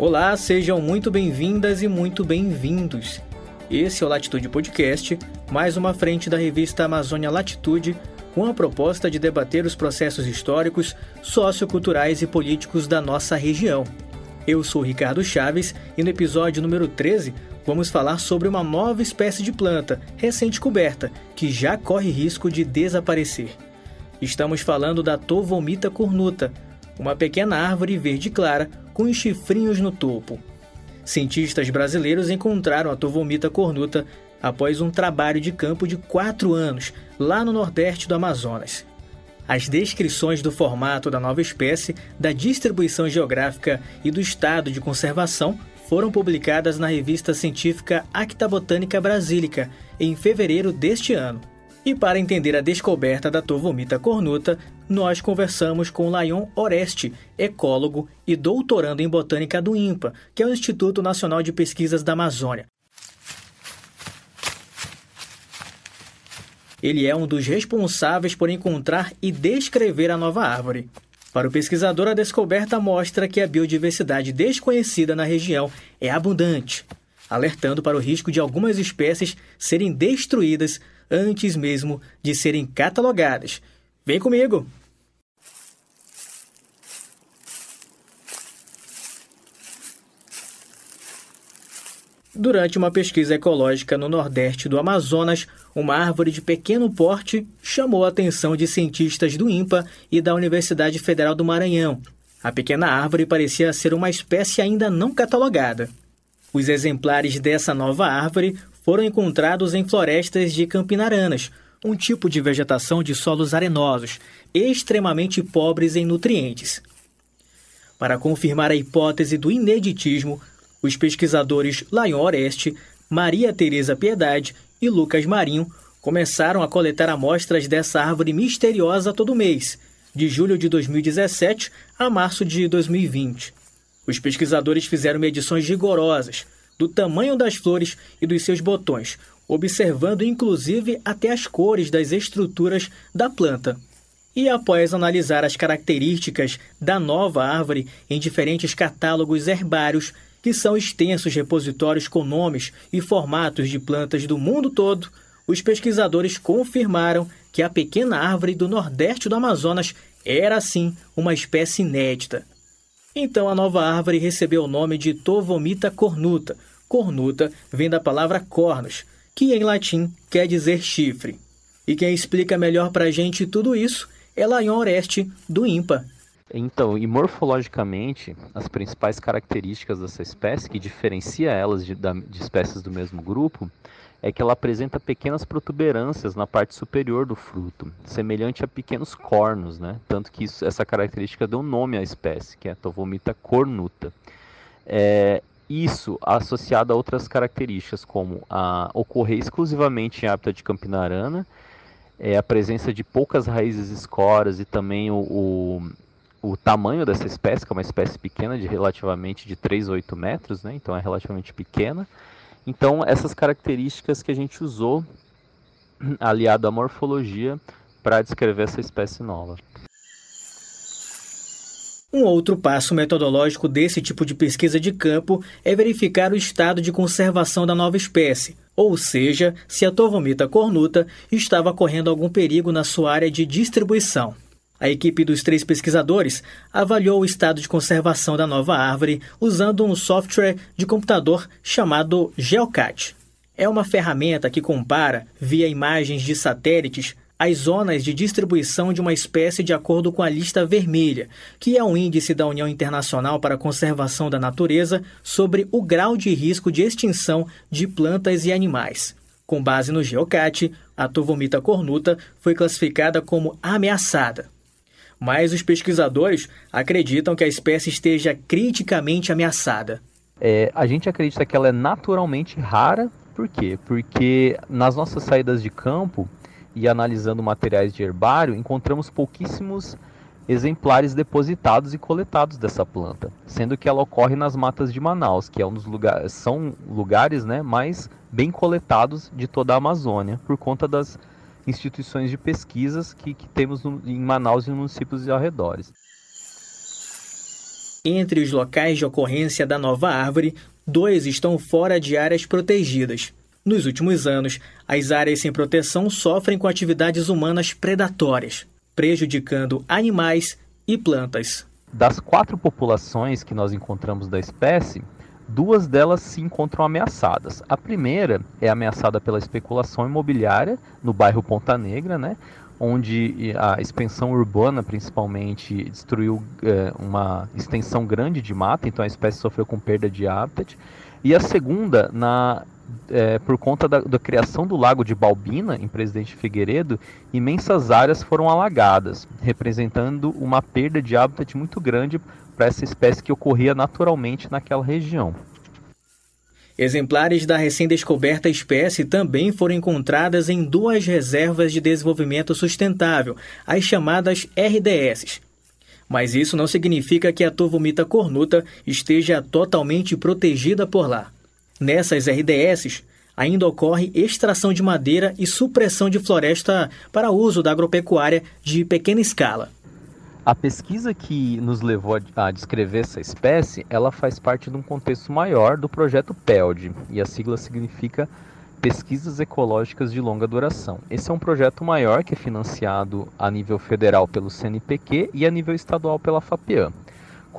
Olá, sejam muito bem-vindas e muito bem-vindos. Esse é o Latitude Podcast, mais uma frente da revista Amazônia Latitude, com a proposta de debater os processos históricos, socioculturais e políticos da nossa região. Eu sou Ricardo Chaves e no episódio número 13 vamos falar sobre uma nova espécie de planta, recém-descoberta, que já corre risco de desaparecer. Estamos falando da Tovomita cornuta, uma pequena árvore verde clara com chifrinhos no topo. Cientistas brasileiros encontraram a Tovomita cornuta após um trabalho de campo de quatro anos, lá no nordeste do Amazonas. As descrições do formato da nova espécie, da distribuição geográfica e do estado de conservação foram publicadas na revista científica Acta Botânica Brasílica em fevereiro deste ano. E para entender a descoberta da Tovomita cornuta, nós conversamos com Layon Oreste, ecólogo e doutorando em botânica do INPA, que é o Instituto Nacional de Pesquisas da Amazônia. Ele é um dos responsáveis por encontrar e descrever a nova árvore. Para o pesquisador, a descoberta mostra que a biodiversidade desconhecida na região é abundante, alertando para o risco de algumas espécies serem destruídas antes mesmo de serem catalogadas. Vem comigo! Durante uma pesquisa ecológica no nordeste do Amazonas, uma árvore de pequeno porte chamou a atenção de cientistas do INPA e da Universidade Federal do Maranhão. A pequena árvore parecia ser uma espécie ainda não catalogada. Os exemplares dessa nova árvore foram encontrados em florestas de campinaranas, um tipo de vegetação de solos arenosos, extremamente pobres em nutrientes. Para confirmar a hipótese do ineditismo, os pesquisadores Lion Oreste, Maria Teresa Piedade e Lucas Marinho começaram a coletar amostras dessa árvore misteriosa todo mês, de julho de 2017 a março de 2020. Os pesquisadores fizeram medições rigorosas, do tamanho das flores e dos seus botões, observando inclusive até as cores das estruturas da planta. E após analisar as características da nova árvore em diferentes catálogos herbários, que são extensos repositórios com nomes e formatos de plantas do mundo todo, os pesquisadores confirmaram que a pequena árvore do nordeste do Amazonas era sim uma espécie inédita. Então a nova árvore recebeu o nome de Tovomita cornuta, Cornuta vem da palavra cornos, que em latim quer dizer chifre. E quem explica melhor para a gente tudo isso é Laion Oreste, do IMPA. Então, e morfologicamente, as principais características dessa espécie, que diferencia elas de, de espécies do mesmo grupo, é que ela apresenta pequenas protuberâncias na parte superior do fruto, semelhante a pequenos cornos, né? Tanto que isso, essa característica deu nome à espécie, que é a Tovomita cornuta. É, isso associado a outras características, como a ocorrer exclusivamente em hábitat de campinarana, é, a presença de poucas raízes escoras e também o, o, o, tamanho dessa espécie, que é uma espécie pequena, de relativamente de 3 a 8 metros, né? então é relativamente pequena. Então, essas características que a gente usou, aliado à morfologia, para descrever essa espécie nova. Um outro passo metodológico desse tipo de pesquisa de campo é verificar o estado de conservação da nova espécie, ou seja, se a Tovomita cornuta estava correndo algum perigo na sua área de distribuição. A equipe dos três pesquisadores avaliou o estado de conservação da nova árvore usando um software de computador chamado GeoCat. É uma ferramenta que compara, via imagens de satélites, as zonas de distribuição de uma espécie de acordo com a lista vermelha, que é um índice da União Internacional para a Conservação da Natureza sobre o grau de risco de extinção de plantas e animais. Com base no Geocat, a Tovomita cornuta foi classificada como ameaçada. Mas os pesquisadores acreditam que a espécie esteja criticamente ameaçada. É, a gente acredita que ela é naturalmente rara, por quê? Porque nas nossas saídas de campo, e analisando materiais de herbário, encontramos pouquíssimos exemplares depositados e coletados dessa planta, sendo que ela ocorre nas matas de Manaus, que é um dos lugares, são lugares né, mais bem coletados de toda a Amazônia, por conta das instituições de pesquisas que, que temos no, em Manaus e nos municípios arredores. Entre os locais de ocorrência da nova árvore, dois estão fora de áreas protegidas. Nos últimos anos, as áreas sem proteção sofrem com atividades humanas predatórias, prejudicando animais e plantas. Das quatro populações que nós encontramos da espécie, duas delas se encontram ameaçadas. A primeira é ameaçada pela especulação imobiliária no bairro Ponta Negra, né, onde a expansão urbana principalmente destruiu é, uma extensão grande de mata, então a espécie sofreu com perda de hábitat. E a segunda, na, é, por conta da, da, criação do lago de Balbina, em Presidente Figueiredo, imensas áreas foram alagadas, representando uma perda de hábitat muito grande para essa espécie que ocorria naturalmente naquela região. Exemplares da recém-descoberta espécie também foram encontradas em duas reservas de desenvolvimento sustentável, as chamadas RDS. Mas isso não significa que a turvomita cornuta esteja totalmente protegida por lá. Nessas RDS, ainda ocorre extração de madeira e supressão de floresta para uso da agropecuária de pequena escala. A pesquisa que nos levou a descrever essa espécie, ela faz parte de um contexto maior do projeto PELD, e a sigla significa Pesquisas Ecológicas de Longa Duração. Esse é um projeto maior que é financiado a nível federal pelo CNPq e a nível estadual pela FAPEAM.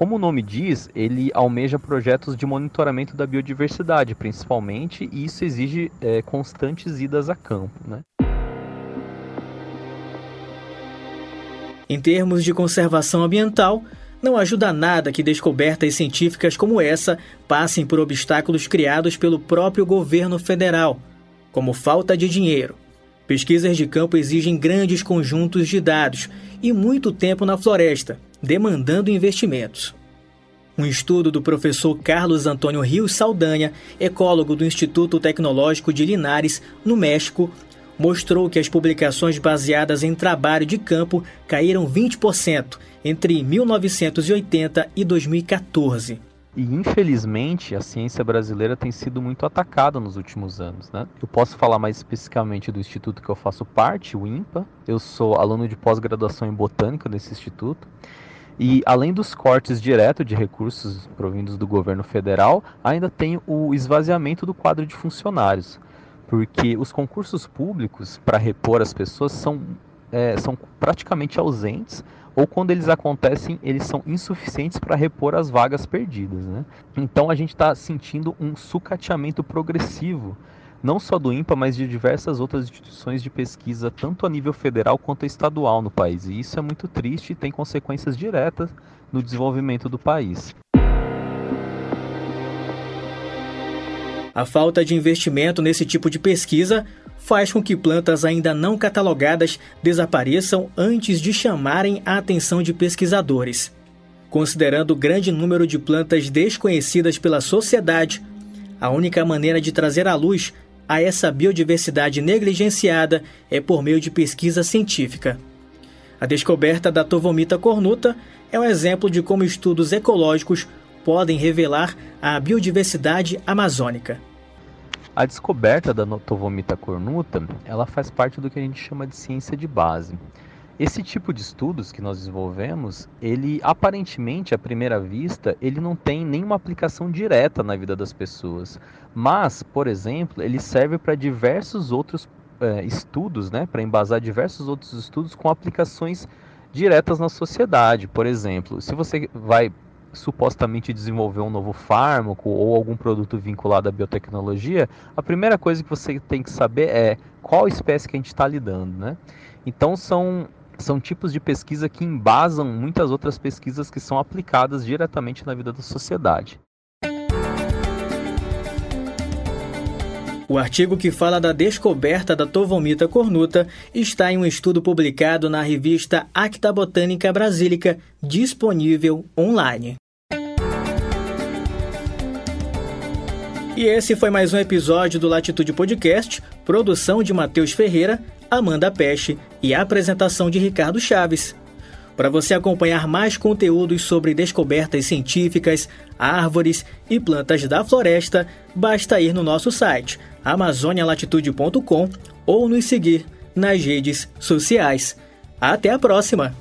Como o nome diz, ele almeja projetos de monitoramento da biodiversidade, principalmente, e isso exige é, constantes idas a campo. Né? Em termos de conservação ambiental, não ajuda nada que descobertas científicas como essa passem por obstáculos criados pelo próprio governo federal, como falta de dinheiro. Pesquisas de campo exigem grandes conjuntos de dados e muito tempo na floresta, demandando investimentos. Um estudo do professor Carlos Antônio Rios Saldanha, ecólogo do Instituto Tecnológico de Linares, no México, mostrou que as publicações baseadas em trabalho de campo caíram 20% entre 1980 e 2014. E infelizmente a ciência brasileira tem sido muito atacada nos últimos anos. Né? Eu posso falar mais especificamente do instituto que eu faço parte, o INPA. Eu sou aluno de pós-graduação em botânica desse instituto. E além dos cortes diretos de recursos provindos do governo federal, ainda tem o esvaziamento do quadro de funcionários porque os concursos públicos para repor as pessoas são, é, são praticamente ausentes ou quando eles acontecem, eles são insuficientes para repor as vagas perdidas. Né? Então a gente está sentindo um sucateamento progressivo, não só do INPA, mas de diversas outras instituições de pesquisa, tanto a nível federal quanto estadual no país. E isso é muito triste e tem consequências diretas no desenvolvimento do país. A falta de investimento nesse tipo de pesquisa faz com que plantas ainda não catalogadas desapareçam antes de chamarem a atenção de pesquisadores. Considerando o grande número de plantas desconhecidas pela sociedade, a única maneira de trazer à luz a essa biodiversidade negligenciada é por meio de pesquisa científica. A descoberta da tovomita cornuta é um exemplo de como estudos ecológicos podem revelar a biodiversidade amazônica. A descoberta da Notovomita cornuta, ela faz parte do que a gente chama de ciência de base. Esse tipo de estudos que nós desenvolvemos, ele aparentemente, à primeira vista, ele não tem nenhuma aplicação direta na vida das pessoas. Mas, por exemplo, ele serve para diversos outros é, estudos, né, para embasar diversos outros estudos com aplicações diretas na sociedade. Por exemplo, se você vai supostamente desenvolver um novo fármaco ou algum produto vinculado à biotecnologia, a primeira coisa que você tem que saber é qual espécie que a gente está lidando, né? Então são são tipos de pesquisa que embasam muitas outras pesquisas que são aplicadas diretamente na vida da sociedade. O artigo que fala da descoberta da tovomita cornuta está em um estudo publicado na revista Acta Botânica Brasílica, disponível online. E esse foi mais um episódio do Latitude Podcast, produção de Matheus Ferreira, Amanda Peste e apresentação de Ricardo Chaves. Para você acompanhar mais conteúdos sobre descobertas científicas, árvores e plantas da floresta, basta ir no nosso site amazonialatitude.com ou nos seguir nas redes sociais. Até a próxima!